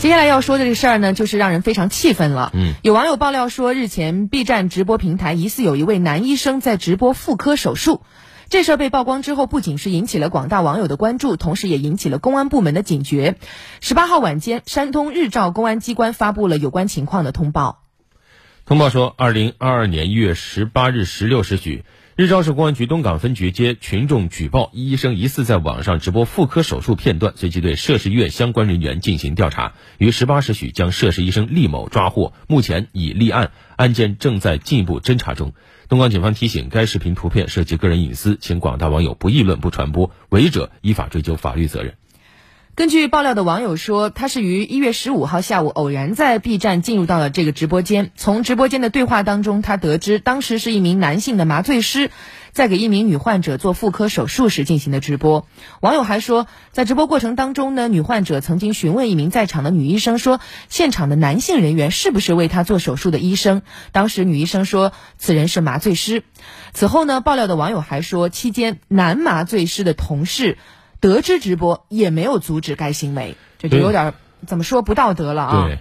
接下来要说的这事儿呢，就是让人非常气愤了。嗯，有网友爆料说，日前 B 站直播平台疑似有一位男医生在直播妇科手术。这事儿被曝光之后，不仅是引起了广大网友的关注，同时也引起了公安部门的警觉。十八号晚间，山东日照公安机关发布了有关情况的通报。通报说，二零二二年一月十八日十六时许。日照市公安局东岗分局接群众举报，医生疑似在网上直播妇科手术片段，随即对涉事医院相关人员进行调查，于十八时许将涉事医生厉某抓获，目前已立案，案件正在进一步侦查中。东岗警方提醒，该视频图片涉及个人隐私，请广大网友不议论、不传播，违者依法追究法律责任。根据爆料的网友说，他是于一月十五号下午偶然在 B 站进入到了这个直播间。从直播间的对话当中，他得知当时是一名男性的麻醉师在给一名女患者做妇科手术时进行的直播。网友还说，在直播过程当中呢，女患者曾经询问一名在场的女医生说，现场的男性人员是不是为她做手术的医生？当时女医生说，此人是麻醉师。此后呢，爆料的网友还说，期间男麻醉师的同事。得知直播也没有阻止该行为，这就有点怎么说不道德了啊？对，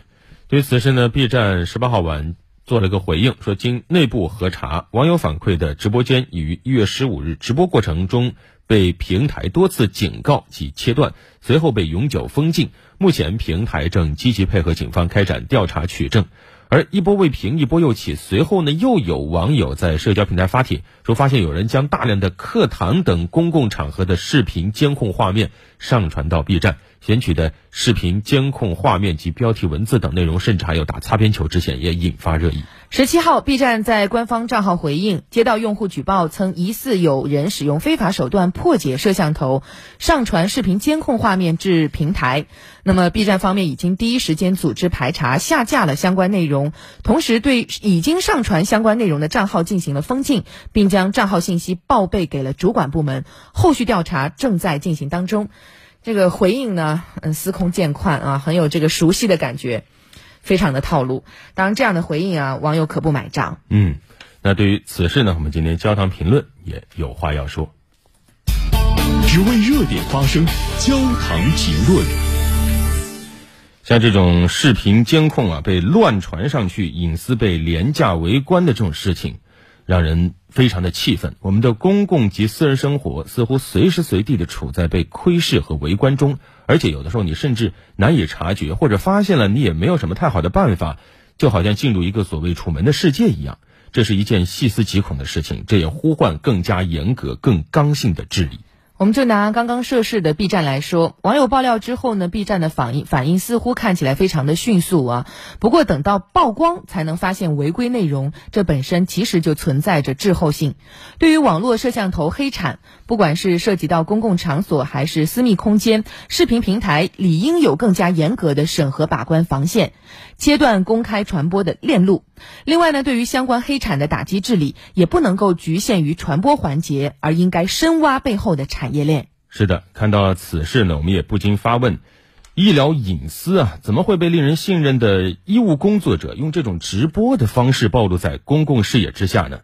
对此事呢，B 站十八号晚做了个回应，说经内部核查，网友反馈的直播间已于一月十五日直播过程中被平台多次警告及切断，随后被永久封禁。目前平台正积极配合警方开展调查取证。而一波未平，一波又起。随后呢，又有网友在社交平台发帖，说发现有人将大量的课堂等公共场合的视频监控画面上传到 B 站。选取的视频监控画面及标题文字等内容，甚至还有打擦边球之嫌，也引发热议。十七号，B 站在官方账号回应，接到用户举报称疑似有人使用非法手段破解摄像头，上传视频监控画面至平台。那么，B 站方面已经第一时间组织排查，下架了相关内容，同时对已经上传相关内容的账号进行了封禁，并将账号信息报备给了主管部门。后续调查正在进行当中。这个回应呢，嗯，司空见惯啊，很有这个熟悉的感觉，非常的套路。当然，这样的回应啊，网友可不买账。嗯，那对于此事呢，我们今天焦糖评论也有话要说。只为热点发声，焦糖评论。像这种视频监控啊，被乱传上去，隐私被廉价围观的这种事情。让人非常的气愤，我们的公共及私人生活似乎随时随地的处在被窥视和围观中，而且有的时候你甚至难以察觉，或者发现了你也没有什么太好的办法，就好像进入一个所谓楚门的世界一样，这是一件细思极恐的事情，这也呼唤更加严格、更刚性的治理。我们就拿刚刚涉事的 B 站来说，网友爆料之后呢，B 站的反应反应似乎看起来非常的迅速啊。不过等到曝光才能发现违规内容，这本身其实就存在着滞后性。对于网络摄像头黑产，不管是涉及到公共场所还是私密空间，视频平台理应有更加严格的审核把关防线，切断公开传播的链路。另外呢，对于相关黑产的打击治理，也不能够局限于传播环节，而应该深挖背后的产业链。是的，看到此事呢，我们也不禁发问：医疗隐私啊，怎么会被令人信任的医务工作者用这种直播的方式暴露在公共视野之下呢？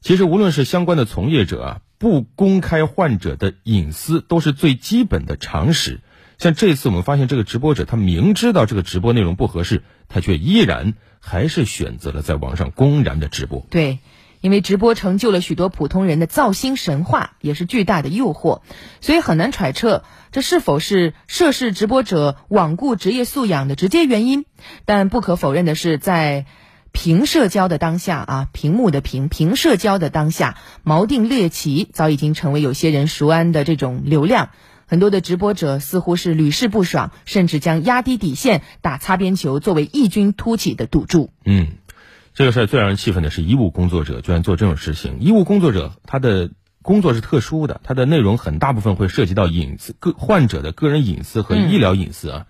其实，无论是相关的从业者啊，不公开患者的隐私，都是最基本的常识。像这次我们发现，这个直播者他明知道这个直播内容不合适，他却依然还是选择了在网上公然的直播。对，因为直播成就了许多普通人的造星神话，也是巨大的诱惑，所以很难揣测这是否是涉事直播者罔顾职业素养的直接原因。但不可否认的是，在屏社交的当下啊，屏幕的屏屏社交的当下，锚定猎奇早已经成为有些人熟谙的这种流量。很多的直播者似乎是屡试不爽，甚至将压低底线、打擦边球作为异军突起的赌注。嗯，这个事儿最让人气愤的是医务工作者居然做这种事情。医务工作者他的工作是特殊的，他的内容很大部分会涉及到隐私、个患者的个人隐私和医疗隐私啊，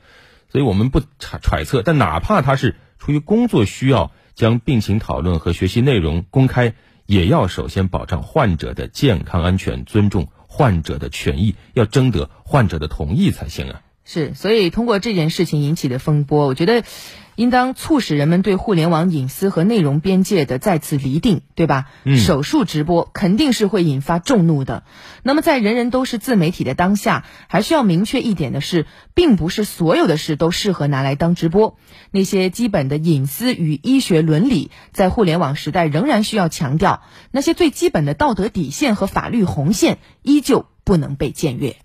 所以我们不揣揣测。但哪怕他是出于工作需要将病情讨论和学习内容公开，也要首先保障患者的健康安全，尊重。患者的权益要征得患者的同意才行啊！是，所以通过这件事情引起的风波，我觉得。应当促使人们对互联网隐私和内容边界的再次厘定，对吧？嗯，手术直播肯定是会引发众怒的。那么，在人人都是自媒体的当下，还需要明确一点的是，并不是所有的事都适合拿来当直播。那些基本的隐私与医学伦理，在互联网时代仍然需要强调。那些最基本的道德底线和法律红线，依旧不能被僭越。